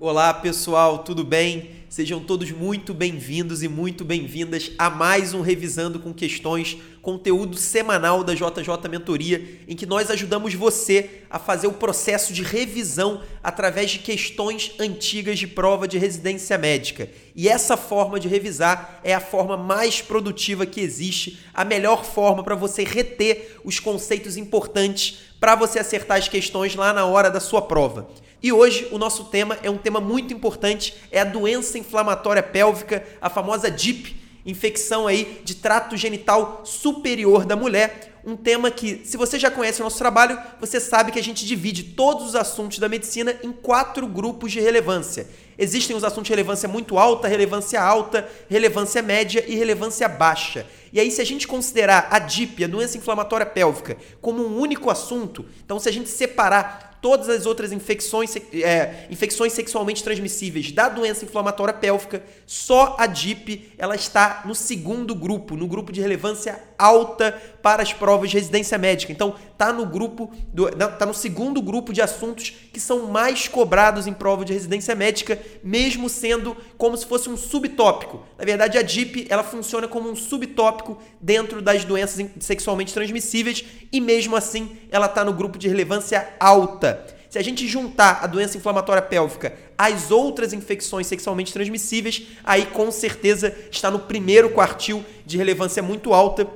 Olá pessoal, tudo bem? Sejam todos muito bem-vindos e muito bem-vindas a mais um Revisando com Questões, conteúdo semanal da JJ Mentoria, em que nós ajudamos você a fazer o processo de revisão através de questões antigas de prova de residência médica. E essa forma de revisar é a forma mais produtiva que existe, a melhor forma para você reter os conceitos importantes para você acertar as questões lá na hora da sua prova. E hoje o nosso tema é um tema muito importante, é a doença inflamatória pélvica, a famosa DIP, infecção aí de trato genital superior da mulher, um tema que, se você já conhece o nosso trabalho, você sabe que a gente divide todos os assuntos da medicina em quatro grupos de relevância. Existem os assuntos de relevância muito alta, relevância alta, relevância média e relevância baixa. E aí, se a gente considerar a DIP, a doença inflamatória pélvica, como um único assunto, então se a gente separar todas as outras infecções, é, infecções sexualmente transmissíveis da doença inflamatória pélvica, só a DIP ela está no segundo grupo, no grupo de relevância alta para as provas de residência médica. Então, tá no grupo do, tá no segundo grupo de assuntos que são mais cobrados em prova de residência médica, mesmo sendo como se fosse um subtópico. Na verdade, a DIP, ela funciona como um subtópico dentro das doenças sexualmente transmissíveis e mesmo assim, ela tá no grupo de relevância alta. Se a gente juntar a doença inflamatória pélvica às outras infecções sexualmente transmissíveis, aí com certeza está no primeiro quartil de relevância muito alta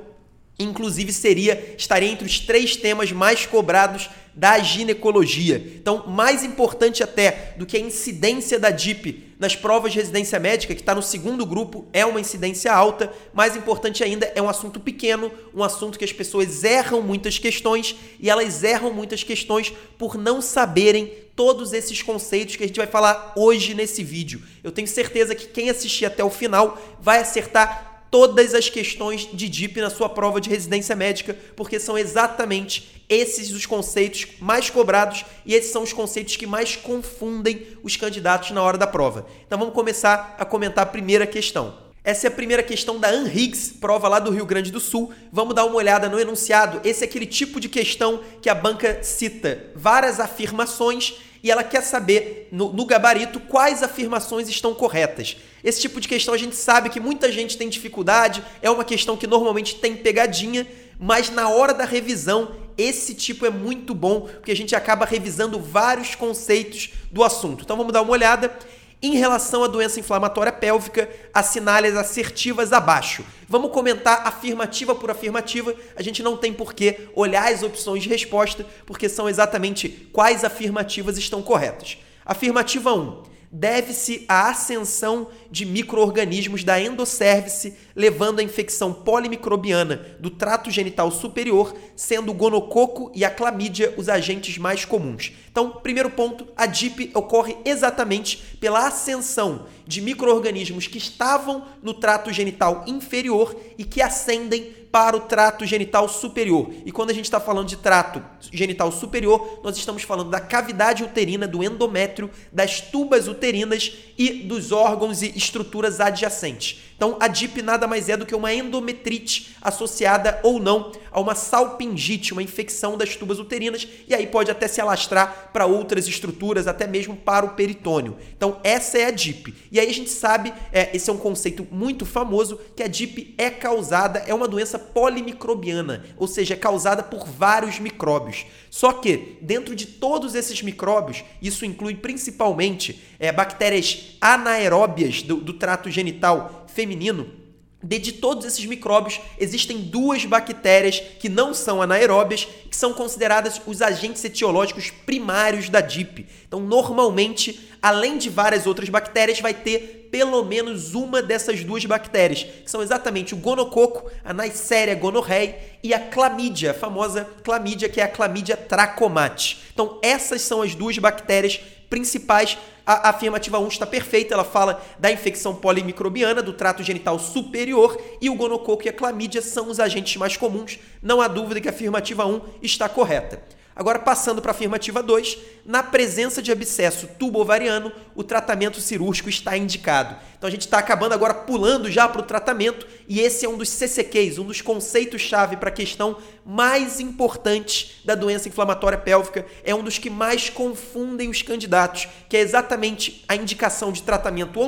Inclusive seria estaria entre os três temas mais cobrados da ginecologia. Então, mais importante até do que a incidência da DIP nas provas de residência médica, que está no segundo grupo, é uma incidência alta. Mais importante ainda, é um assunto pequeno, um assunto que as pessoas erram muitas questões e elas erram muitas questões por não saberem todos esses conceitos que a gente vai falar hoje nesse vídeo. Eu tenho certeza que quem assistir até o final vai acertar todas as questões de DIP na sua prova de residência médica, porque são exatamente esses os conceitos mais cobrados e esses são os conceitos que mais confundem os candidatos na hora da prova. Então vamos começar a comentar a primeira questão. Essa é a primeira questão da Anne Higgs, prova lá do Rio Grande do Sul. Vamos dar uma olhada no enunciado. Esse é aquele tipo de questão que a banca cita várias afirmações e ela quer saber, no, no, gabarito, quais afirmações estão corretas. Esse tipo de questão a gente sabe que muita gente tem dificuldade, é uma questão que normalmente tem pegadinha, mas na hora da revisão, esse tipo é muito bom, porque a gente acaba revisando vários conceitos do assunto. Então vamos dar uma olhada. Em relação à doença inflamatória pélvica, assinale as assertivas abaixo. Vamos comentar afirmativa por afirmativa. A gente não tem por que olhar as opções de resposta, porque são exatamente quais afirmativas estão corretas. Afirmativa 1 deve-se à ascensão de microorganismos da endosservice, levando à infecção polimicrobiana do trato genital superior, sendo o gonococo e a clamídia os agentes mais comuns. Então, primeiro ponto, a DIP ocorre exatamente pela ascensão de microorganismos que estavam no trato genital inferior e que ascendem para o trato genital superior. E quando a gente está falando de trato genital superior, nós estamos falando da cavidade uterina, do endométrio, das tubas uterinas e dos órgãos e estruturas adjacentes. Então, a DIP nada mais é do que uma endometrite associada ou não a uma salpingite, uma infecção das tubas uterinas, e aí pode até se alastrar para outras estruturas, até mesmo para o peritônio. Então, essa é a DIP. E aí a gente sabe, é, esse é um conceito muito famoso, que a DIP é causada, é uma doença polimicrobiana, ou seja, é causada por vários micróbios. Só que, dentro de todos esses micróbios, isso inclui principalmente é, bactérias anaeróbias do, do trato genital feminino, de todos esses micróbios, existem duas bactérias que não são anaeróbias, que são consideradas os agentes etiológicos primários da DIP. Então, normalmente, além de várias outras bactérias, vai ter pelo menos uma dessas duas bactérias, que são exatamente o gonococo, a Neisseria gonorrhei e a clamídia, a famosa clamídia, que é a clamídia trachomate. Então, essas são as duas bactérias principais. A afirmativa 1 está perfeita, ela fala da infecção polimicrobiana do trato genital superior e o gonococo e a clamídia são os agentes mais comuns. Não há dúvida que a afirmativa 1 está correta. Agora, passando para a afirmativa 2, na presença de abscesso tubo-ovariano, o tratamento cirúrgico está indicado. Então, a gente está acabando agora pulando já para o tratamento, e esse é um dos CCQs, um dos conceitos-chave para a questão mais importante da doença inflamatória pélvica, é um dos que mais confundem os candidatos, que é exatamente a indicação de tratamento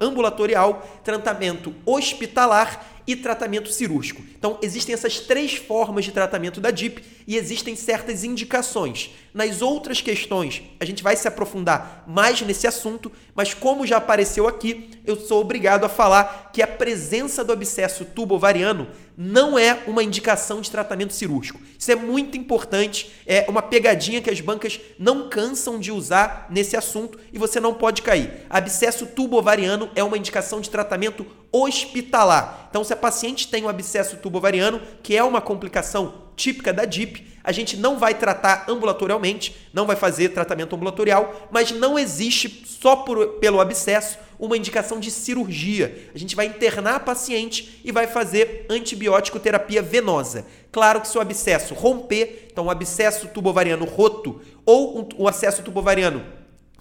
ambulatorial, tratamento hospitalar e tratamento cirúrgico. Então, existem essas três formas de tratamento da DIP e existem certas indicações. Nas outras questões, a gente vai se aprofundar mais nesse assunto, mas como já apareceu aqui, eu sou obrigado a falar que a presença do abscesso tubo-ovariano não é uma indicação de tratamento cirúrgico. Isso é muito importante, é uma pegadinha que as bancas não cansam de usar nesse assunto e você não pode cair. Abscesso tubo-ovariano é uma indicação de tratamento hospitalar. Então, se a paciente tem um abscesso tubo-ovariano, que é uma complicação típica da DIP, a gente não vai tratar ambulatorialmente, não vai fazer tratamento ambulatorial, mas não existe só por, pelo abscesso uma indicação de cirurgia. A gente vai internar a paciente e vai fazer antibiótico terapia venosa. Claro que se o abscesso romper, então o abscesso tubovariano roto ou um, o acesso tubovariano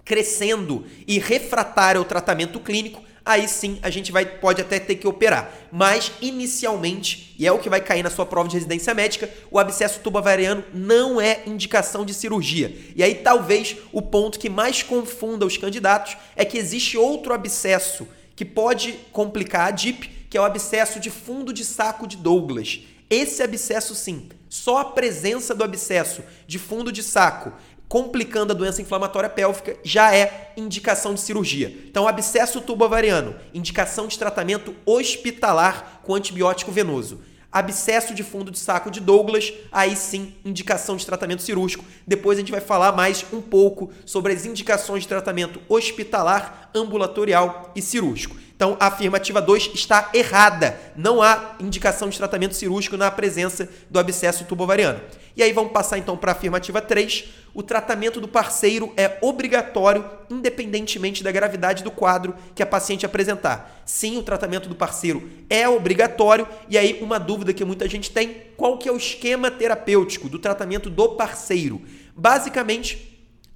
crescendo e refratário ao tratamento clínico, aí sim a gente vai, pode até ter que operar. Mas, inicialmente, e é o que vai cair na sua prova de residência médica, o abscesso tubovariano não é indicação de cirurgia. E aí, talvez, o ponto que mais confunda os candidatos é que existe outro abscesso que pode complicar a DIP, que é o abscesso de fundo de saco de Douglas. Esse abscesso, sim, só a presença do abscesso de fundo de saco complicando a doença inflamatória pélvica, já é indicação de cirurgia. Então, abscesso tubo-ovariano, indicação de tratamento hospitalar com antibiótico venoso. Abscesso de fundo de saco de Douglas, aí sim, indicação de tratamento cirúrgico. Depois a gente vai falar mais um pouco sobre as indicações de tratamento hospitalar, ambulatorial e cirúrgico. Então, a afirmativa 2 está errada. Não há indicação de tratamento cirúrgico na presença do abscesso tubovariano. E aí vamos passar então para a afirmativa 3. O tratamento do parceiro é obrigatório, independentemente da gravidade do quadro que a paciente apresentar. Sim, o tratamento do parceiro é obrigatório. E aí uma dúvida que muita gente tem, qual que é o esquema terapêutico do tratamento do parceiro? Basicamente,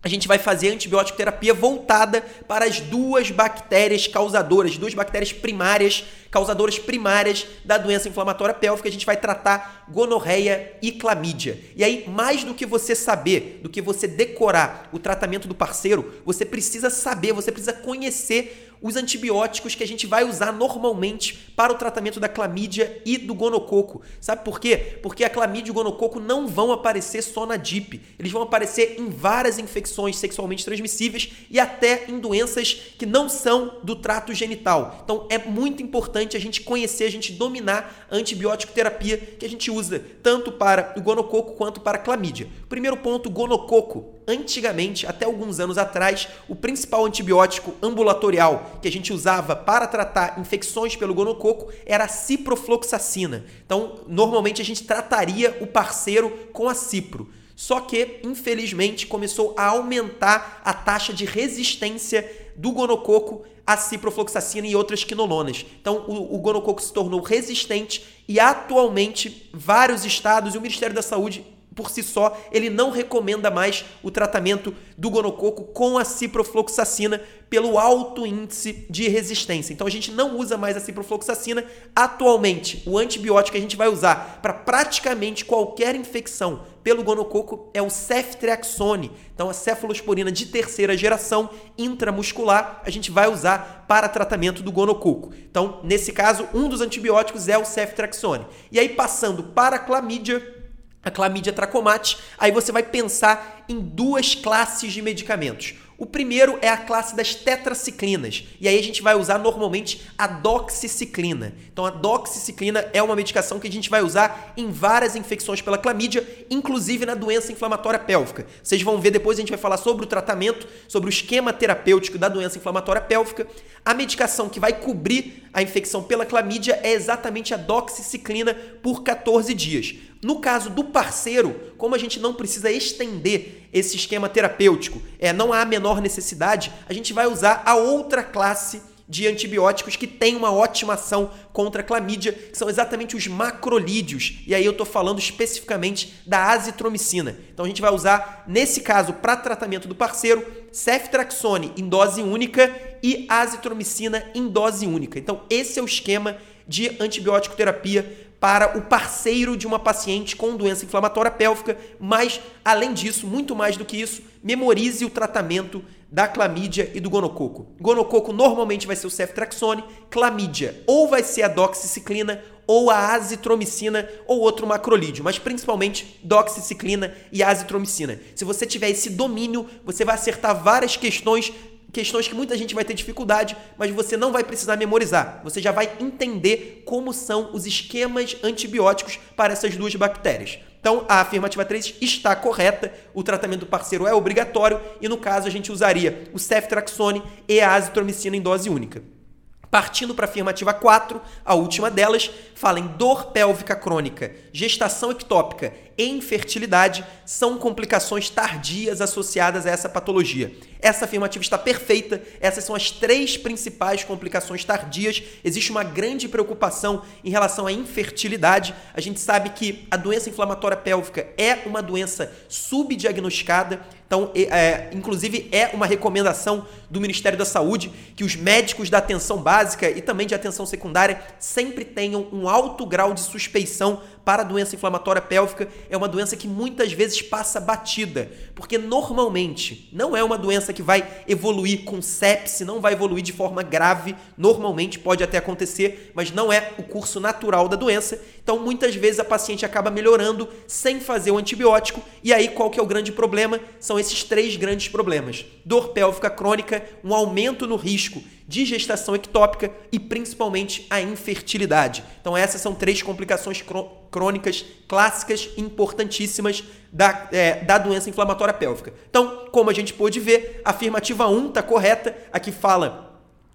a gente vai fazer antibiótico terapia voltada para as duas bactérias causadoras, duas bactérias primárias, causadoras primárias da doença inflamatória pélvica. A gente vai tratar gonorreia e clamídia. E aí, mais do que você saber, do que você decorar o tratamento do parceiro, você precisa saber, você precisa conhecer os antibióticos que a gente vai usar normalmente para o tratamento da clamídia e do gonococo. Sabe por quê? Porque a clamídia e o gonococo não vão aparecer só na DIP. Eles vão aparecer em várias infecções sexualmente transmissíveis e até em doenças que não são do trato genital. Então é muito importante a gente conhecer, a gente dominar a antibiótico terapia que a gente usa tanto para o gonococo quanto para a clamídia. Primeiro ponto, gonococo antigamente, até alguns anos atrás, o principal antibiótico ambulatorial que a gente usava para tratar infecções pelo gonococo era a ciprofloxacina. Então, normalmente a gente trataria o parceiro com a cipro. Só que, infelizmente, começou a aumentar a taxa de resistência do gonococo à ciprofloxacina e outras quinolonas. Então, o, o gonococo se tornou resistente e atualmente vários estados e o Ministério da Saúde por si só, ele não recomenda mais o tratamento do gonococo com a ciprofloxacina pelo alto índice de resistência. Então a gente não usa mais a ciprofloxacina. Atualmente, o antibiótico que a gente vai usar para praticamente qualquer infecção pelo gonococo é o ceftriaxone. Então a cefalosporina de terceira geração intramuscular a gente vai usar para tratamento do gonococo. Então, nesse caso, um dos antibióticos é o ceftriaxone. E aí passando para a clamídia, a clamídia tracomate, aí você vai pensar em duas classes de medicamentos. O primeiro é a classe das tetraciclinas, e aí a gente vai usar normalmente a doxiciclina. Então a doxiciclina é uma medicação que a gente vai usar em várias infecções pela clamídia, inclusive na doença inflamatória pélvica. Vocês vão ver depois a gente vai falar sobre o tratamento, sobre o esquema terapêutico da doença inflamatória pélvica. A medicação que vai cobrir a infecção pela clamídia é exatamente a doxiciclina por 14 dias. No caso do parceiro, como a gente não precisa estender esse esquema terapêutico, é, não há a menor necessidade, a gente vai usar a outra classe de antibióticos que têm uma ótima ação contra a clamídia, que são exatamente os macrolídeos. E aí eu estou falando especificamente da azitromicina. Então a gente vai usar, nesse caso, para tratamento do parceiro, ceftraxone em dose única e azitromicina em dose única. Então esse é o esquema de antibiótico terapia para o parceiro de uma paciente com doença inflamatória pélvica, mas além disso, muito mais do que isso, memorize o tratamento da clamídia e do gonococo. Gonococo normalmente vai ser o ceftraxone, clamídia ou vai ser a doxiciclina ou a azitromicina ou outro macrolídeo, mas principalmente doxiciclina e azitromicina. Se você tiver esse domínio, você vai acertar várias questões questões que muita gente vai ter dificuldade, mas você não vai precisar memorizar. Você já vai entender como são os esquemas antibióticos para essas duas bactérias. Então, a afirmativa 3 está correta, o tratamento do parceiro é obrigatório e, no caso, a gente usaria o ceftraxone e a azitromicina em dose única. Partindo para a afirmativa 4, a última delas, fala em dor pélvica crônica, gestação ectópica e infertilidade são complicações tardias associadas a essa patologia. Essa afirmativa está perfeita, essas são as três principais complicações tardias. Existe uma grande preocupação em relação à infertilidade. A gente sabe que a doença inflamatória pélvica é uma doença subdiagnosticada, então, é, inclusive, é uma recomendação do Ministério da Saúde que os médicos da atenção básica e também de atenção secundária sempre tenham um alto grau de suspeição para a doença inflamatória pélvica. É uma doença que muitas vezes passa batida, porque normalmente não é uma doença que vai evoluir com sepse, não vai evoluir de forma grave. Normalmente pode até acontecer, mas não é o curso natural da doença. Então, muitas vezes a paciente acaba melhorando sem fazer o antibiótico. E aí, qual que é o grande problema? São esses três grandes problemas: dor pélvica crônica, um aumento no risco de gestação ectópica e principalmente a infertilidade. Então essas são três complicações crônicas clássicas importantíssimas da, é, da doença inflamatória pélvica. Então, como a gente pôde ver, a afirmativa 1 está correta, aqui fala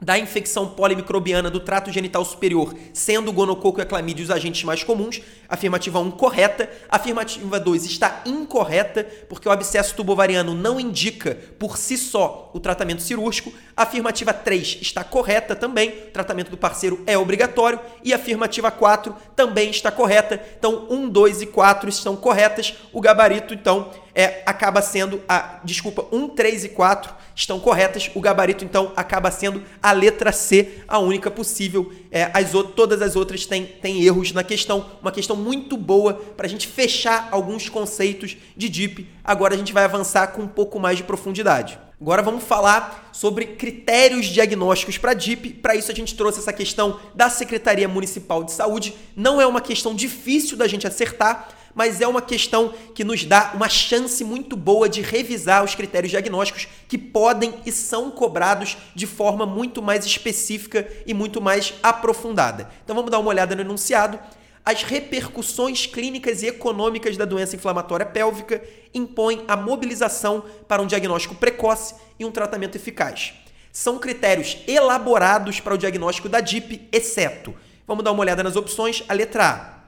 da infecção polimicrobiana do trato genital superior, sendo o gonococo e a clamídia os agentes mais comuns. Afirmativa 1 correta. Afirmativa 2 está incorreta, porque o abscesso tubovariano não indica por si só o tratamento cirúrgico. Afirmativa 3 está correta também, o tratamento do parceiro é obrigatório. E afirmativa 4 também está correta. Então, 1, 2 e 4 estão corretas. O gabarito, então, é, acaba sendo a. Desculpa, 1, 3 e 4 estão corretas. O gabarito, então, acaba sendo a letra C, a única possível. É, as outras, todas as outras têm, têm erros na questão. Uma questão muito boa para a gente fechar alguns conceitos de DIP. Agora a gente vai avançar com um pouco mais de profundidade. Agora vamos falar sobre critérios diagnósticos para DIP. Para isso a gente trouxe essa questão da Secretaria Municipal de Saúde. Não é uma questão difícil da gente acertar, mas é uma questão que nos dá uma chance muito boa de revisar os critérios diagnósticos que podem e são cobrados de forma muito mais específica e muito mais aprofundada. Então vamos dar uma olhada no enunciado. As repercussões clínicas e econômicas da doença inflamatória pélvica impõem a mobilização para um diagnóstico precoce e um tratamento eficaz. São critérios elaborados para o diagnóstico da DIP, exceto. Vamos dar uma olhada nas opções. A letra A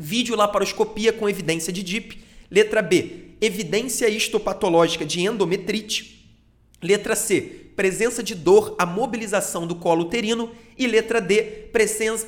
videolaparoscopia com evidência de DIP. Letra B, evidência histopatológica de endometrite. Letra C, presença de dor, a mobilização do colo uterino. E letra D,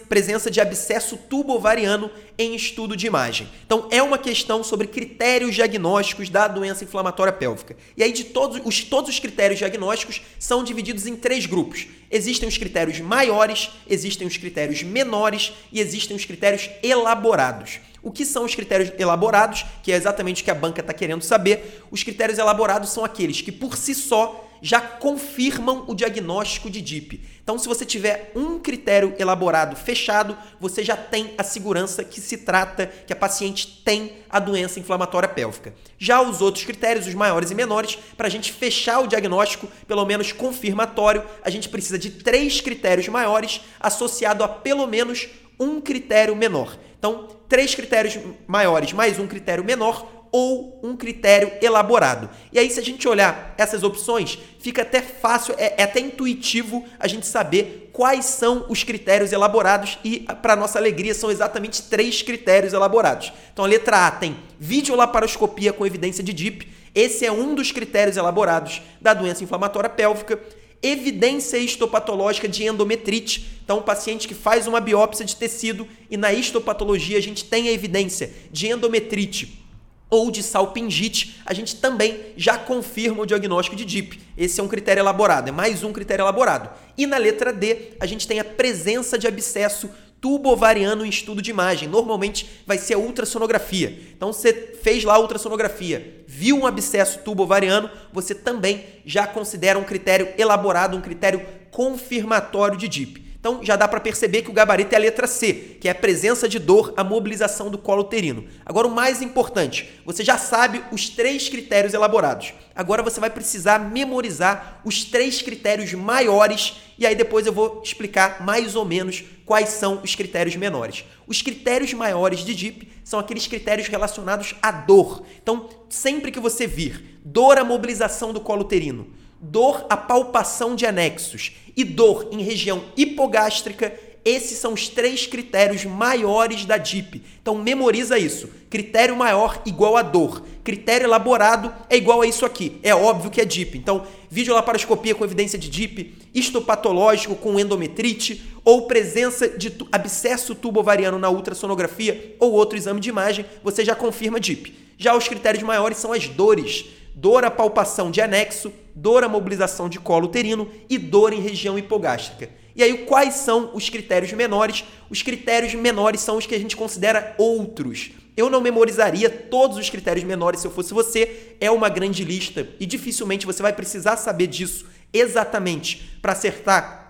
presença de abscesso tubo-ovariano em estudo de imagem. Então, é uma questão sobre critérios diagnósticos da doença inflamatória pélvica. E aí, de todos os, todos os critérios diagnósticos são divididos em três grupos. Existem os critérios maiores, existem os critérios menores e existem os critérios elaborados. O que são os critérios elaborados, que é exatamente o que a banca está querendo saber? Os critérios elaborados são aqueles que, por si só, já confirmam o diagnóstico de DIP. Então, se você tiver um critério elaborado fechado, você já tem a segurança que se trata, que a paciente tem a doença inflamatória pélvica. Já os outros critérios, os maiores e menores, para a gente fechar o diagnóstico, pelo menos confirmatório, a gente precisa de três critérios maiores associado a pelo menos um critério menor. Então, três critérios maiores mais um critério menor ou um critério elaborado. E aí, se a gente olhar essas opções, fica até fácil, é, é até intuitivo a gente saber quais são os critérios elaborados e, para nossa alegria, são exatamente três critérios elaborados. Então, a letra A tem videolaparoscopia com evidência de DIP. Esse é um dos critérios elaborados da doença inflamatória pélvica. evidência histopatológica de endometrite. Então, um paciente que faz uma biópsia de tecido e na histopatologia a gente tem a evidência de endometrite ou de salpingite, a gente também já confirma o diagnóstico de DIP. Esse é um critério elaborado, é mais um critério elaborado. E na letra D, a gente tem a presença de abscesso tubo-ovariano em estudo de imagem. Normalmente vai ser a ultrassonografia. Então você fez lá a ultrassonografia, viu um abscesso tubo-ovariano, você também já considera um critério elaborado, um critério confirmatório de DIP. Então já dá para perceber que o gabarito é a letra C, que é a presença de dor, a mobilização do colo uterino. Agora o mais importante, você já sabe os três critérios elaborados. Agora você vai precisar memorizar os três critérios maiores e aí depois eu vou explicar mais ou menos quais são os critérios menores. Os critérios maiores de DIP são aqueles critérios relacionados à dor. Então, sempre que você vir dor à mobilização do colo uterino, dor à palpação de anexos e dor em região hipogástrica, esses são os três critérios maiores da DIP. Então memoriza isso. Critério maior igual a dor. Critério elaborado é igual a isso aqui. É óbvio que é DIP. Então, videolaparoscopia com evidência de DIP, histopatológico com endometrite ou presença de abscesso tubo-ovariano na ultrassonografia ou outro exame de imagem, você já confirma DIP. Já os critérios maiores são as dores dor à palpação de anexo, dor à mobilização de colo uterino e dor em região hipogástrica. E aí, quais são os critérios menores? Os critérios menores são os que a gente considera outros. Eu não memorizaria todos os critérios menores se eu fosse você, é uma grande lista e dificilmente você vai precisar saber disso exatamente para acertar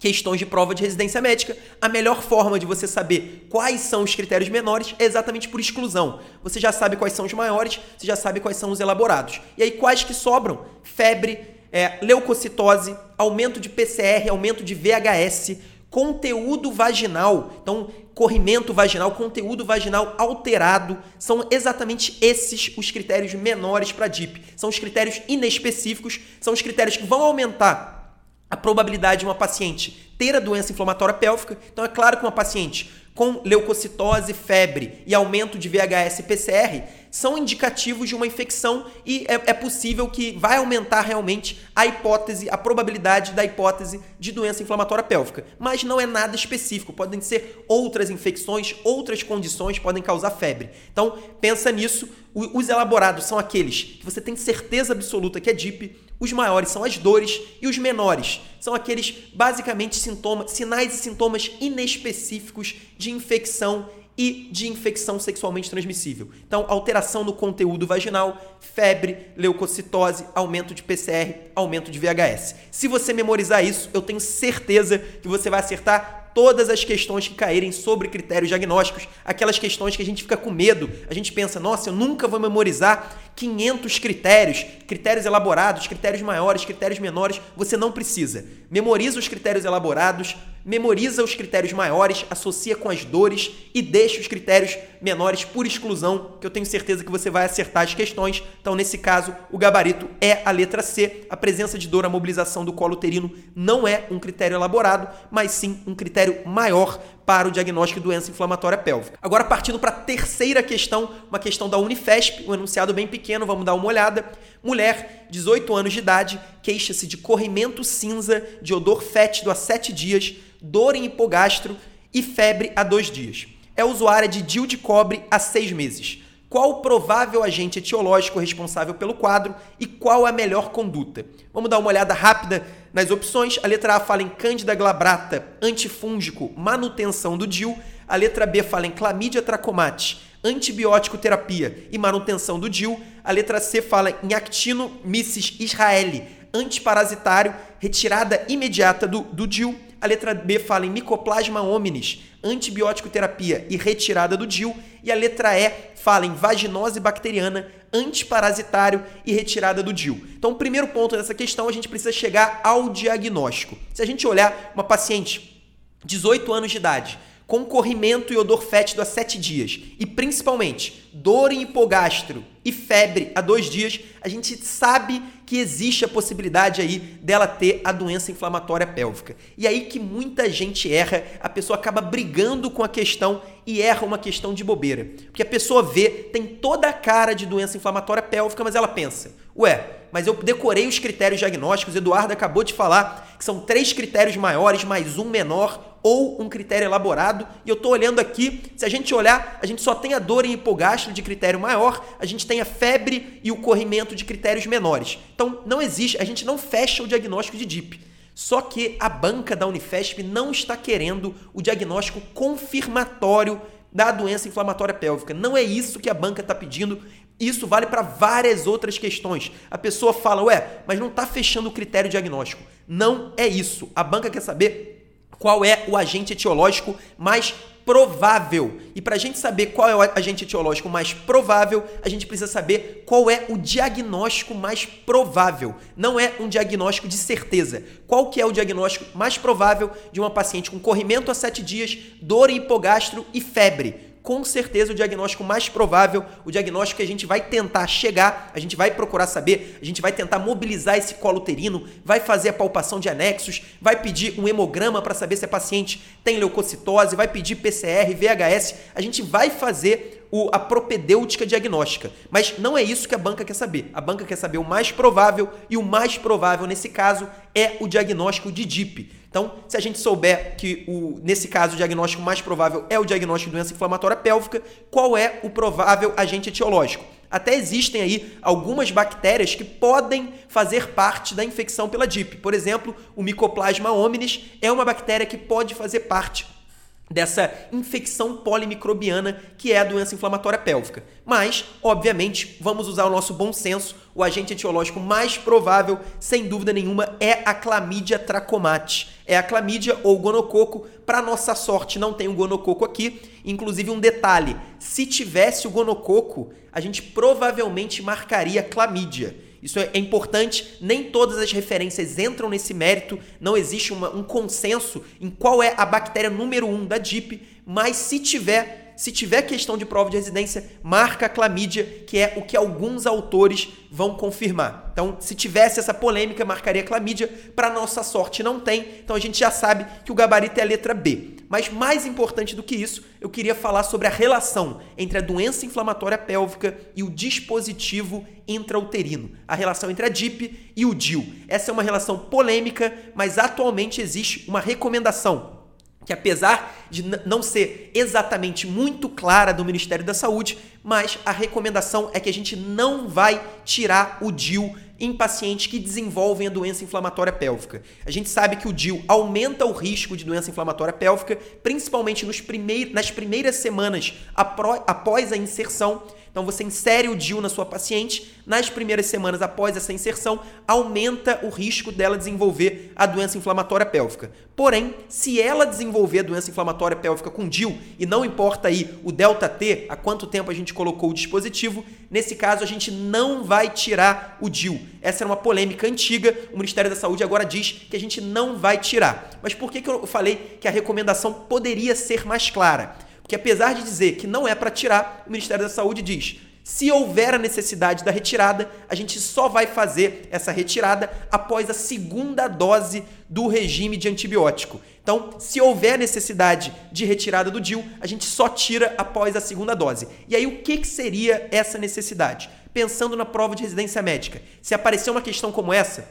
questões de prova de residência médica, a melhor forma de você saber quais são os critérios menores é exatamente por exclusão. Você já sabe quais são os maiores, você já sabe quais são os elaborados. E aí, quais que sobram? Febre, é, leucocitose, aumento de PCR, aumento de VHS, conteúdo vaginal, então corrimento vaginal, conteúdo vaginal alterado, são exatamente esses os critérios menores para DIP. São os critérios inespecíficos, são os critérios que vão aumentar a probabilidade de uma paciente ter a doença inflamatória pélvica. Então, é claro que uma paciente com leucocitose, febre e aumento de VHS PCR são indicativos de uma infecção e é, é, possível que vai aumentar realmente a hipótese, a probabilidade da hipótese de doença inflamatória pélvica. Mas não é nada específico, podem ser outras infecções, outras condições podem causar febre. Então, pensa nisso. Os elaborados são aqueles que você tem certeza absoluta que é DIP, os maiores são as dores e os menores são aqueles basicamente sintomas, sinais e sintomas inespecíficos de infecção e de infecção sexualmente transmissível. Então, alteração no conteúdo vaginal, febre, leucocitose, aumento de PCR, aumento de VHS. Se você memorizar isso, eu tenho certeza que você vai acertar todas as questões que caírem sobre critérios diagnósticos, aquelas questões que a gente fica com medo, a gente pensa, nossa, eu nunca vou memorizar 500 critérios, critérios elaborados, critérios maiores, critérios menores, você não precisa. Memoriza os critérios elaborados, memoriza os critérios maiores, associa com as dores e deixa os critérios menores por exclusão, que eu tenho certeza que você vai acertar as questões. Então, nesse caso, o gabarito é a letra C. A presença de dor, a mobilização do colo uterino não é um critério elaborado, mas sim um critério maior para o diagnóstico de doença inflamatória pélvica. Agora, partindo para a terceira questão, uma questão da Unifesp, um enunciado bem pequeno, vamos dar uma olhada. Mulher, 18 anos de idade, queixa-se de corrimento cinza, de odor fétido há 7 dias, dor em hipogastro e febre há 2 dias. É usuária de DIL de cobre há 6 meses. Qual o provável agente etiológico responsável pelo quadro e qual a melhor conduta? Vamos dar uma olhada rápida nas opções. A letra A fala em Cândida glabrata, antifúngico, manutenção do DIL. A letra B fala em Clamídia trachomatis, antibiótico terapia e manutenção do DIL. A letra C fala em Actinomyces israeli, antiparasitário, retirada imediata do, do DIL. A letra B fala em Mycoplasma hominis, antibiótico terapia e retirada do DIL. E a letra E fala em vaginose bacteriana, antiparasitário e retirada do DIL. Então, o primeiro ponto dessa questão, a gente precisa chegar ao diagnóstico. Se a gente olhar uma paciente, 18 anos de idade, com corrimento e odor fétido há 7 dias, e principalmente dor em hipogastro e febre há 2 dias, a gente sabe que existe a possibilidade aí dela ter a doença inflamatória pélvica. E aí que muita gente erra, a pessoa acaba brigando com a questão e erra uma questão de bobeira. Porque a pessoa vê, tem toda a cara de doença inflamatória pélvica, mas ela pensa: "Ué, mas eu decorei os critérios diagnósticos. Eduardo acabou de falar que são três critérios maiores mais um menor ou um critério elaborado. E eu estou olhando aqui, se a gente olhar, a gente só tem a dor em hipogastro de critério maior, a gente tem a febre e o corrimento de critérios menores. Então não existe, a gente não fecha o diagnóstico de DIP. Só que a banca da Unifesp não está querendo o diagnóstico confirmatório da doença inflamatória pélvica. Não é isso que a banca está pedindo. Isso vale para várias outras questões. A pessoa fala, ué, mas não está fechando o critério diagnóstico. Não é isso. A banca quer saber qual é o agente etiológico mais provável. E para a gente saber qual é o agente etiológico mais provável, a gente precisa saber qual é o diagnóstico mais provável. Não é um diagnóstico de certeza. Qual que é o diagnóstico mais provável de uma paciente com corrimento a 7 dias, dor em hipogastro e febre? Com certeza o diagnóstico mais provável, o diagnóstico que a gente vai tentar chegar, a gente vai procurar saber, a gente vai tentar mobilizar esse colo uterino, vai fazer a palpação de anexos, vai pedir um hemograma para saber se a paciente tem leucocitose, vai pedir PCR, VHS, a gente vai fazer o, a propedêutica diagnóstica. Mas não é isso que a banca quer saber. A banca quer saber o mais provável e o mais provável nesse caso é o diagnóstico de DIP. Então, se a gente souber que, o, nesse caso, o diagnóstico mais provável é o diagnóstico de doença inflamatória pélvica, qual é o provável agente etiológico? Até existem aí algumas bactérias que podem fazer parte da infecção pela DIP. Por exemplo, o Mycoplasma hominis é uma bactéria que pode fazer parte dessa infecção polimicrobiana que é a doença inflamatória pélvica. Mas, obviamente, vamos usar o nosso bom senso. O agente etiológico mais provável, sem dúvida nenhuma, é a Chlamydia trachomatis. É a clamídia ou gonococo. Para nossa sorte, não tem o gonococo aqui. Inclusive, um detalhe: se tivesse o gonococo, a gente provavelmente marcaria clamídia. Isso é importante, nem todas as referências entram nesse mérito, não existe uma, um consenso em qual é a bactéria número um da DIP, mas se tiver se tiver questão de prova de residência, marca a clamídia, que é o que alguns autores vão confirmar. Então, se tivesse essa polêmica, marcaria clamídia. Para nossa sorte, não tem. Então, a gente já sabe que o gabarito é a letra B. Mas mais importante do que isso, eu queria falar sobre a relação entre a doença inflamatória pélvica e o dispositivo intrauterino, a relação entre a DIP e o DIL. Essa é uma relação polêmica, mas atualmente existe uma recomendação que apesar de não ser exatamente muito clara do Ministério da Saúde, mas a recomendação é que a gente não vai tirar o DIL em pacientes que desenvolvem a doença inflamatória pélvica. A gente sabe que o DIL aumenta o risco de doença inflamatória pélvica, principalmente nos primeir, nas primeiras semanas após a inserção então você insere o DIU na sua paciente, nas primeiras semanas após essa inserção, aumenta o risco dela desenvolver a doença inflamatória pélvica. Porém, se ela desenvolver a doença inflamatória pélvica com DIU, e não importa aí o delta T, há quanto tempo a gente colocou o dispositivo, nesse caso a gente não vai tirar o DIU. Essa era uma polêmica antiga, o Ministério da Saúde agora diz que a gente não vai tirar. Mas por que, que eu falei que a recomendação poderia ser mais clara? Que apesar de dizer que não é para tirar, o Ministério da Saúde diz: se houver a necessidade da retirada, a gente só vai fazer essa retirada após a segunda dose do regime de antibiótico. Então, se houver necessidade de retirada do DIL, a gente só tira após a segunda dose. E aí, o que, que seria essa necessidade? Pensando na prova de residência médica, se aparecer uma questão como essa,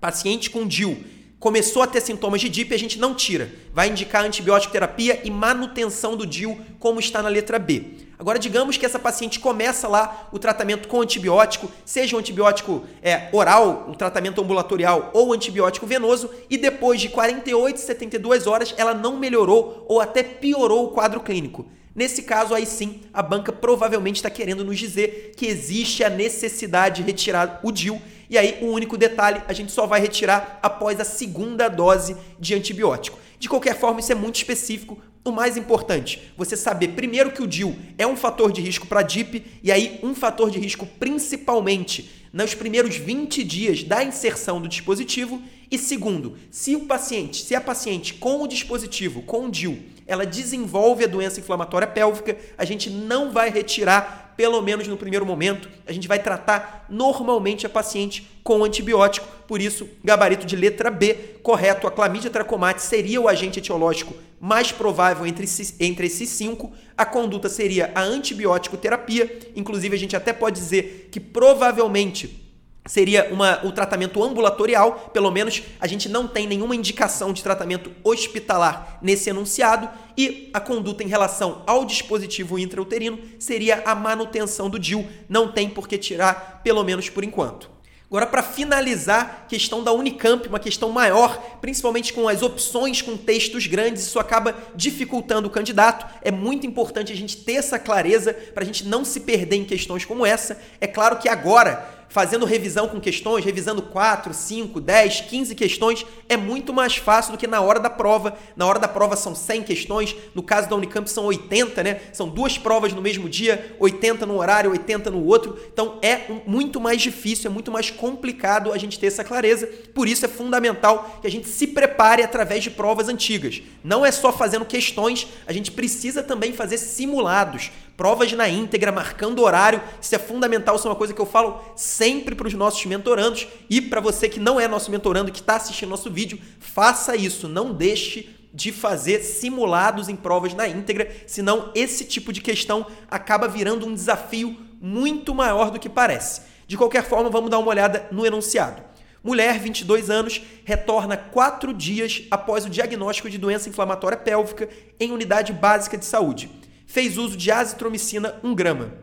paciente com DIL começou a ter sintomas de DIP, a gente não tira. Vai indicar antibiótico terapia e manutenção do DIL, como está na letra B. Agora, digamos que essa paciente começa lá o tratamento com antibiótico, seja um antibiótico é, oral, um tratamento ambulatorial ou antibiótico venoso, e depois de 48, 72 horas ela não melhorou ou até piorou o quadro clínico. Nesse caso, aí sim, a banca provavelmente está querendo nos dizer que existe a necessidade de retirar o DIL e aí, o um único detalhe, a gente só vai retirar após a segunda dose de antibiótico. De qualquer forma, isso é muito específico. O mais importante, você saber primeiro que o DIL é um fator de risco para DIP e aí um fator de risco principalmente nos primeiros 20 dias da inserção do dispositivo e segundo, se o paciente, se a paciente com o dispositivo, com o DIL, ela desenvolve a doença inflamatória pélvica, a gente não vai retirar pelo menos no primeiro momento, a gente vai tratar normalmente a paciente com antibiótico. Por isso, gabarito de letra B, correto, a clamídia trachomatis seria o agente etiológico mais provável entre, entre esses cinco. A conduta seria a antibiótico terapia. Inclusive, a gente até pode dizer que provavelmente seria uma, o tratamento ambulatorial, pelo menos a gente não tem nenhuma indicação de tratamento hospitalar nesse enunciado, e a conduta em relação ao dispositivo intrauterino seria a manutenção do DIL, não tem por que tirar, pelo menos por enquanto. Agora, para finalizar, questão da Unicamp, uma questão maior, principalmente com as opções com textos grandes, isso acaba dificultando o candidato. É muito importante a gente ter essa clareza para a gente não se perder em questões como essa. É claro que agora fazendo revisão com questões, revisando 4, 5, 10, 15 questões, é muito mais fácil do que na hora da prova. Na hora da prova são 100 questões, no caso da Unicamp são 80, né? São duas provas no mesmo dia, 80 num horário, 80 no outro. Então é muito mais difícil, é muito mais complicado a gente ter essa clareza. Por isso é fundamental que a gente se prepare através de provas antigas. Não é só fazendo questões, a gente precisa também fazer simulados provas na íntegra, marcando horário. Isso é fundamental, isso é uma coisa que eu falo sempre para os nossos mentorandos e para você que não é nosso mentorando, que está assistindo nosso vídeo, faça isso, não deixe de fazer simulados em provas na íntegra, senão esse tipo de questão acaba virando um desafio muito maior do que parece. De qualquer forma, vamos dar uma olhada no enunciado. Mulher, 22 anos, retorna quatro dias após o diagnóstico de doença inflamatória pélvica em unidade básica de saúde fez uso de azitromicina 1 grama.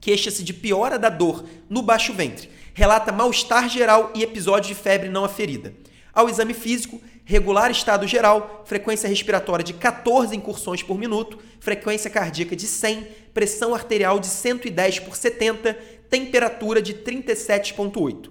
Queixa-se de piora da dor no baixo ventre. Relata mal-estar geral e episódio de febre não aferida. Ao exame físico, regular estado geral, frequência respiratória de 14 incursões por minuto, frequência cardíaca de 100, pressão arterial de 110 por 70, temperatura de 37,8.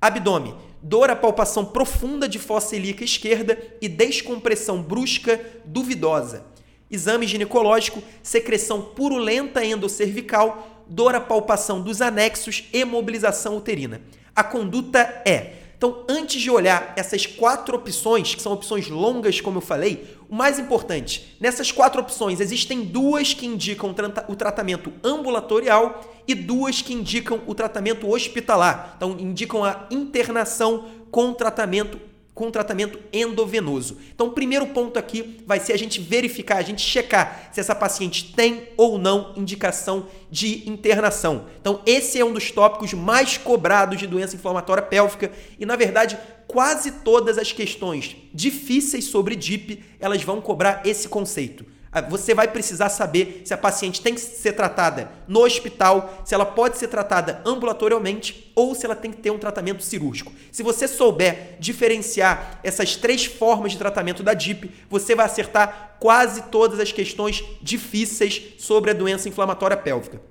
Abdômen, dor à palpação profunda de fossa ilíaca esquerda e descompressão brusca duvidosa exame ginecológico, secreção purulenta endocervical, dor à palpação dos anexos e mobilização uterina. A conduta é. Então, antes de olhar essas quatro opções, que são opções longas, como eu falei, o mais importante, nessas quatro opções, existem duas que indicam o tratamento ambulatorial e duas que indicam o tratamento hospitalar. Então, indicam a internação com tratamento com tratamento endovenoso. Então, o primeiro ponto aqui vai ser a gente verificar, a gente checar se essa paciente tem ou não indicação de internação. Então, esse é um dos tópicos mais cobrados de doença inflamatória pélvica e, na verdade, quase todas as questões difíceis sobre DIP, elas vão cobrar esse conceito. Ah, você vai precisar saber se a paciente tem que ser tratada no hospital, se ela pode ser tratada ambulatorialmente ou se ela tem que ter um tratamento cirúrgico. Se você souber diferenciar essas três formas de tratamento da DIP, você vai acertar quase todas as questões difíceis sobre a doença inflamatória pélvica.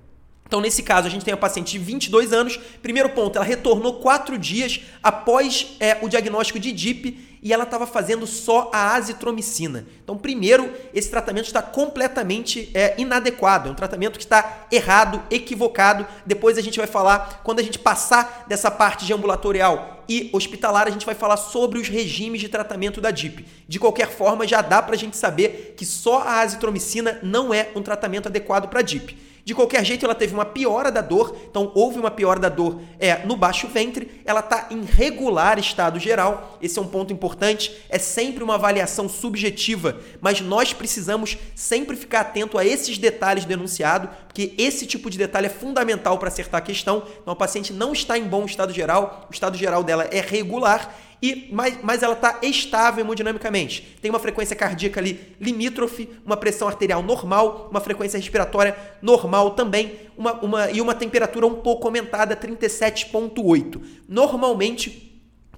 Então, nesse caso, a gente tem a paciente de 22 anos. Primeiro ponto, ela retornou quatro dias após é, o diagnóstico de DIP e ela estava fazendo só a azitromicina. Então, primeiro, esse tratamento está completamente é, inadequado, é um tratamento que está errado, equivocado. Depois a gente vai falar, quando a gente passar dessa parte de ambulatorial e hospitalar, a gente vai falar sobre os regimes de tratamento da DIP. De qualquer forma, já dá para a gente saber que só a azitromicina não é um tratamento adequado para DIP. De qualquer jeito, ela teve uma piora da dor, então houve uma piora da dor é, no baixo ventre, ela está em regular estado geral, esse é um ponto importante, é sempre uma avaliação subjetiva, mas nós precisamos sempre ficar atento a esses detalhes do enunciado, porque esse tipo de detalhe é fundamental para acertar a questão. Então, a paciente não está em bom estado geral, o estado geral dela é regular e mas, mas ela está estável hemodinamicamente. Tem uma frequência cardíaca ali limítrofe, uma pressão arterial normal, uma frequência respiratória normal também, uma, uma, e uma temperatura um pouco aumentada, 37,8. Normalmente,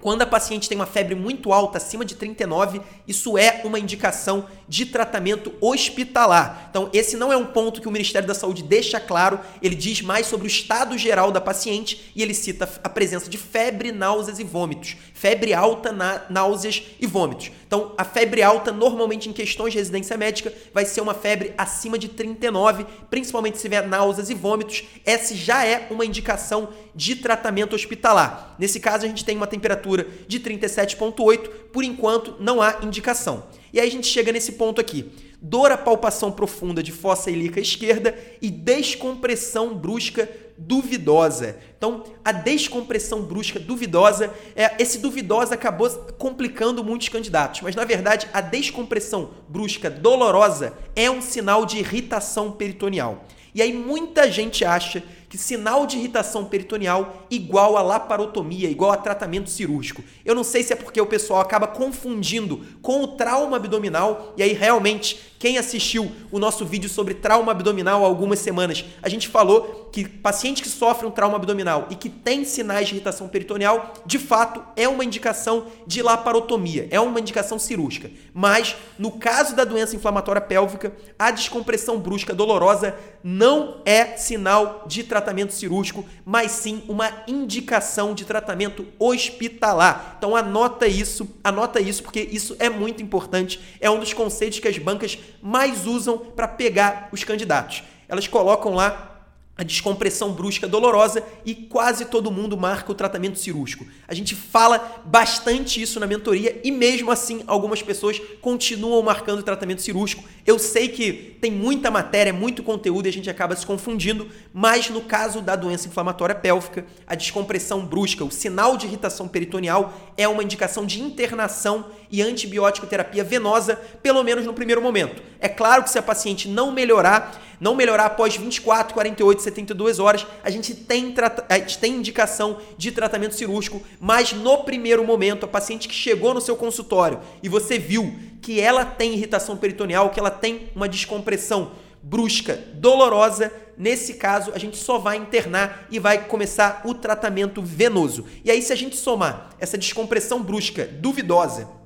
quando a paciente tem uma febre muito alta, acima de 39, isso é uma indicação de tratamento hospitalar. Então, esse não é um ponto que o Ministério da Saúde deixa claro, ele diz mais sobre o estado geral da paciente e ele cita a presença de febre, náuseas e vômitos. Febre alta, náuseas e vômitos. Então, a febre alta, normalmente em questões de residência médica, vai ser uma febre acima de 39, principalmente se tiver náuseas e vômitos. Essa já é uma indicação de tratamento hospitalar. Nesse caso, a gente tem uma temperatura de 37,8, por enquanto não há indicação. E aí a gente chega nesse ponto aqui. Dor à palpação profunda de fossa ilíaca esquerda e descompressão brusca duvidosa. Então, a descompressão brusca duvidosa, é, esse duvidosa acabou complicando muitos candidatos, mas na verdade a descompressão brusca dolorosa é um sinal de irritação peritoneal. E aí muita gente acha que sinal de irritação peritoneal igual a laparotomia, igual a tratamento cirúrgico. Eu não sei se é porque o pessoal acaba confundindo com o trauma abdominal e aí realmente quem assistiu o nosso vídeo sobre trauma abdominal há algumas semanas, a gente falou que paciente que sofre um trauma abdominal e que tem sinais de irritação peritoneal, de fato, é uma indicação de laparotomia, é uma indicação cirúrgica. Mas, no caso da doença inflamatória pélvica, a descompressão brusca dolorosa não é sinal de tratamento cirúrgico, mas sim uma indicação de tratamento hospitalar. Então anota isso, anota isso porque isso é muito importante, é um dos conceitos que as bancas mais usam para pegar os candidatos. Elas colocam lá a descompressão brusca dolorosa e quase todo mundo marca o tratamento cirúrgico. A gente fala bastante isso na mentoria e mesmo assim algumas pessoas continuam marcando o tratamento cirúrgico. Eu sei que tem muita matéria, muito conteúdo e a gente acaba se confundindo, mas no caso da doença inflamatória pélvica, a descompressão brusca, o sinal de irritação peritoneal é uma indicação de internação e antibiótico terapia venosa, pelo menos no primeiro momento. É claro que se a paciente não melhorar, não melhorar após 24, 48, 72 horas, a gente tem, a gente tem indicação de tratamento cirúrgico, mas no primeiro momento, a paciente que chegou no seu consultório e você viu que ela tem irritação peritoneal, que ela tem uma descompressão brusca, dolorosa, nesse caso a gente só vai internar e vai começar o tratamento venoso. E aí se a gente somar essa descompressão brusca duvidosa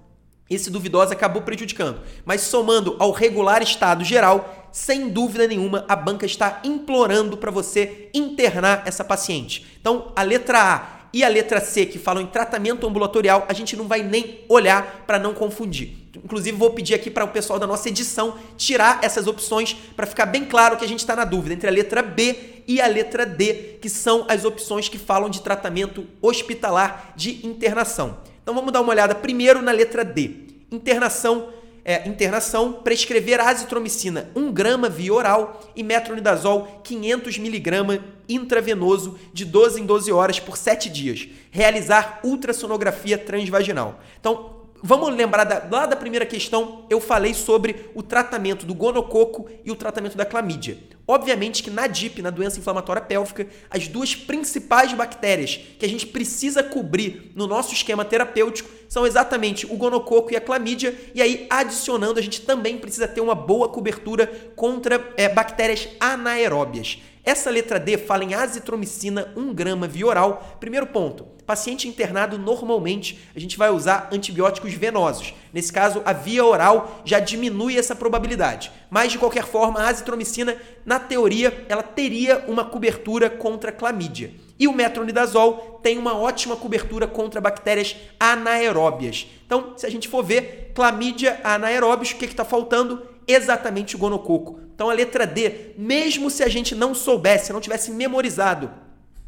esse duvidoso acabou prejudicando. Mas somando ao regular estado geral, sem dúvida nenhuma, a banca está implorando para você internar essa paciente. Então, a letra A e a letra C, que falam em tratamento ambulatorial, a gente não vai nem olhar para não confundir. Inclusive, vou pedir aqui para o pessoal da nossa edição tirar essas opções para ficar bem claro que a gente está na dúvida entre a letra B e a letra D, que são as opções que falam de tratamento hospitalar de internação. Então vamos dar uma olhada primeiro na letra D. Internação, é, internação, prescrever azitromicina 1 grama via oral e metronidazol 500 miligramas intravenoso de 12 em 12 horas por 7 dias. Realizar ultrassonografia transvaginal. Então, Vamos lembrar da, lá da primeira questão, eu falei sobre o tratamento do gonococo e o tratamento da clamídia. Obviamente que na DIP, na doença inflamatória pélvica, as duas principais bactérias que a gente precisa cobrir no nosso esquema terapêutico são exatamente o gonococo e a clamídia, e aí adicionando, a gente também precisa ter uma boa cobertura contra é, bactérias anaeróbias. Essa letra D fala em azitromicina 1 grama via oral. Primeiro ponto, paciente internado normalmente a gente vai usar antibióticos venosos. Nesse caso, a via oral já diminui essa probabilidade. Mas de qualquer forma, a azitromicina, na teoria, ela teria uma cobertura contra clamídia. E o metronidazol tem uma ótima cobertura contra bactérias anaeróbias. Então, se a gente for ver clamídia anaeróbios, o que está faltando? Exatamente o gonococo. Então a letra D, mesmo se a gente não soubesse, não tivesse memorizado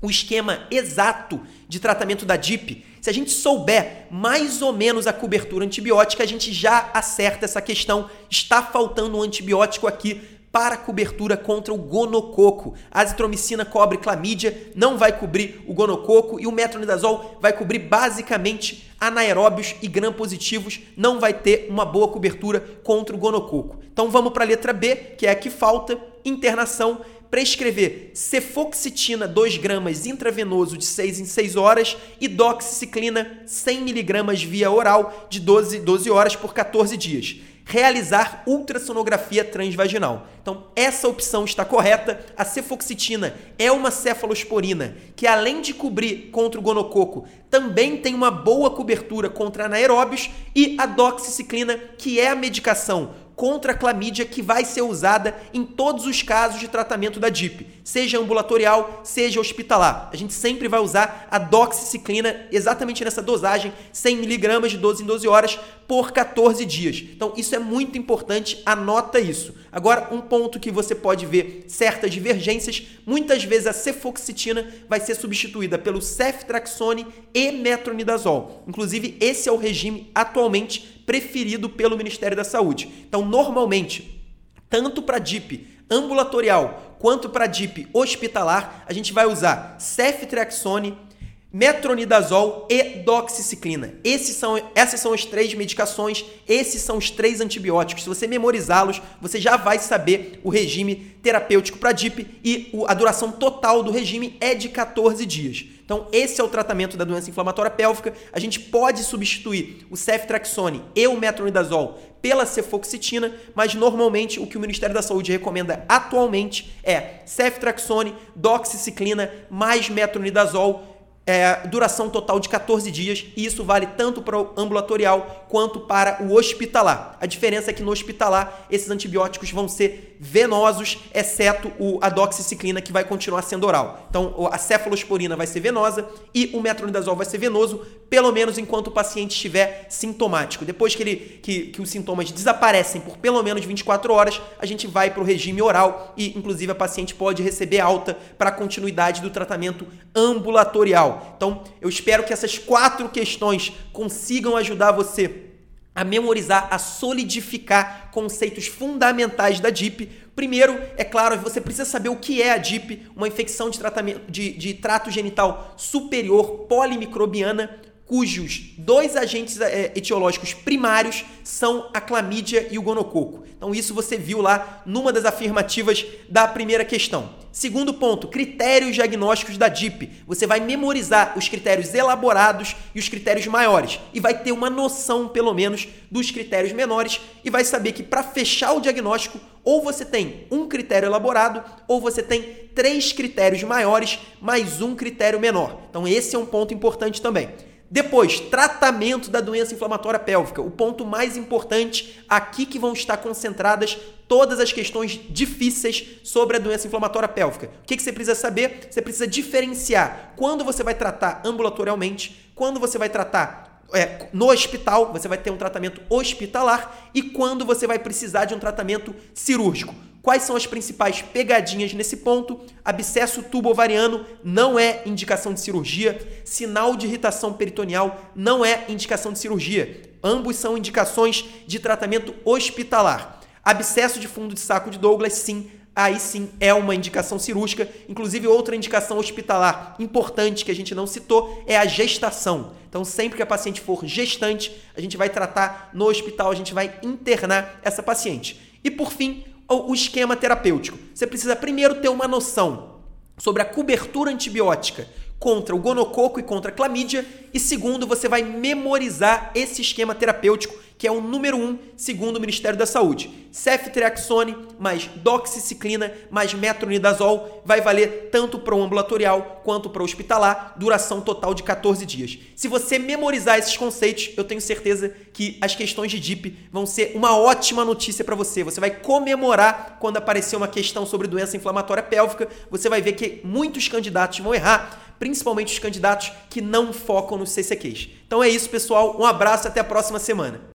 o esquema exato de tratamento da DIP, se a gente souber mais ou menos a cobertura antibiótica, a gente já acerta essa questão. Está faltando um antibiótico aqui para cobertura contra o gonococo. A azitromicina cobre clamídia, não vai cobrir o gonococo e o metronidazol vai cobrir basicamente anaeróbios e gram-positivos, não vai ter uma boa cobertura contra o gonococo. Então vamos para a letra B, que é a que falta, internação, prescrever cefoxitina 2 gramas intravenoso de 6 em 6 horas e doxiciclina 100 miligramas via oral de 12, 12 horas por 14 dias realizar ultrassonografia transvaginal. Então, essa opção está correta. A cefoxitina é uma cefalosporina que, além de cobrir contra o gonococo, também tem uma boa cobertura contra anaeróbios e a doxiciclina, que é a medicação contra a clamídia que vai ser usada em todos os casos de tratamento da DIP, seja ambulatorial, seja hospitalar. A gente sempre vai usar a doxiciclina exatamente nessa dosagem, 100mg de 12 em 12 horas por 14 dias. Então, isso é muito importante, anota isso. Agora, um ponto que você pode ver certas divergências, muitas vezes a cefoxitina vai ser substituída pelo ceftraxone e metronidazol. Inclusive, esse é o regime atualmente preferido pelo Ministério da Saúde. Então, normalmente, tanto para DIP ambulatorial quanto para DIP hospitalar, a gente vai usar ceftriaxone, metronidazol e doxiciclina. Esses são, essas são as três medicações, esses são os três antibióticos. Se você memorizá-los, você já vai saber o regime terapêutico para DIP e a duração total do regime é de 14 dias. Então, esse é o tratamento da doença inflamatória pélvica. A gente pode substituir o ceftriaxone e o metronidazol pela cefoxitina, mas normalmente o que o Ministério da Saúde recomenda atualmente é ceftriaxone, doxiciclina mais metronidazol é, duração total de 14 dias, e isso vale tanto para o ambulatorial quanto para o hospitalar. A diferença é que no hospitalar esses antibióticos vão ser venosos, exceto o, a doxiciclina, que vai continuar sendo oral. Então, a cefalosporina vai ser venosa e o metronidazol vai ser venoso, pelo menos enquanto o paciente estiver sintomático. Depois que, ele, que, que os sintomas desaparecem por pelo menos 24 horas, a gente vai para o regime oral e, inclusive, a paciente pode receber alta para continuidade do tratamento ambulatorial. Então, eu espero que essas quatro questões consigam ajudar você a memorizar, a solidificar conceitos fundamentais da DIP. Primeiro, é claro, você precisa saber o que é a DIP, uma infecção de, tratamento, de, de trato genital superior polimicrobiana, cujos dois agentes é, etiológicos primários são a clamídia e o gonococo. Então, isso você viu lá numa das afirmativas da primeira questão. Segundo ponto, critérios diagnósticos da DIP. Você vai memorizar os critérios elaborados e os critérios maiores e vai ter uma noção, pelo menos, dos critérios menores e vai saber que para fechar o diagnóstico, ou você tem um critério elaborado ou você tem três critérios maiores mais um critério menor. Então, esse é um ponto importante também. Depois, tratamento da doença inflamatória pélvica. O ponto mais importante, aqui que vão estar concentradas todas as questões difíceis sobre a doença inflamatória pélvica. O que, que você precisa saber? Você precisa diferenciar quando você vai tratar ambulatorialmente, quando você vai tratar é, no hospital, você vai ter um tratamento hospitalar e quando você vai precisar de um tratamento cirúrgico. Quais são as principais pegadinhas nesse ponto? Abscesso tubo-ovariano não é indicação de cirurgia. Sinal de irritação peritoneal não é indicação de cirurgia. Ambos são indicações de tratamento hospitalar. Abscesso de fundo de saco de Douglas, sim, aí sim é uma indicação cirúrgica. Inclusive, outra indicação hospitalar importante que a gente não citou é a gestação. Então, sempre que a paciente for gestante, a gente vai tratar no hospital, a gente vai internar essa paciente. E por fim, o esquema terapêutico. Você precisa primeiro ter uma noção sobre a cobertura antibiótica contra o gonococo e contra a clamídia, e segundo, você vai memorizar esse esquema terapêutico que é o número um, segundo o Ministério da Saúde. Ceftriaxone mais doxiciclina mais metronidazol vai valer tanto para o ambulatorial quanto para o hospitalar, duração total de 14 dias. Se você memorizar esses conceitos, eu tenho certeza que as questões de DIP vão ser uma ótima notícia para você. Você vai comemorar quando aparecer uma questão sobre doença inflamatória pélvica, você vai ver que muitos candidatos vão errar principalmente os candidatos que não focam nos CCQs. Então é isso, pessoal. Um abraço até a próxima semana.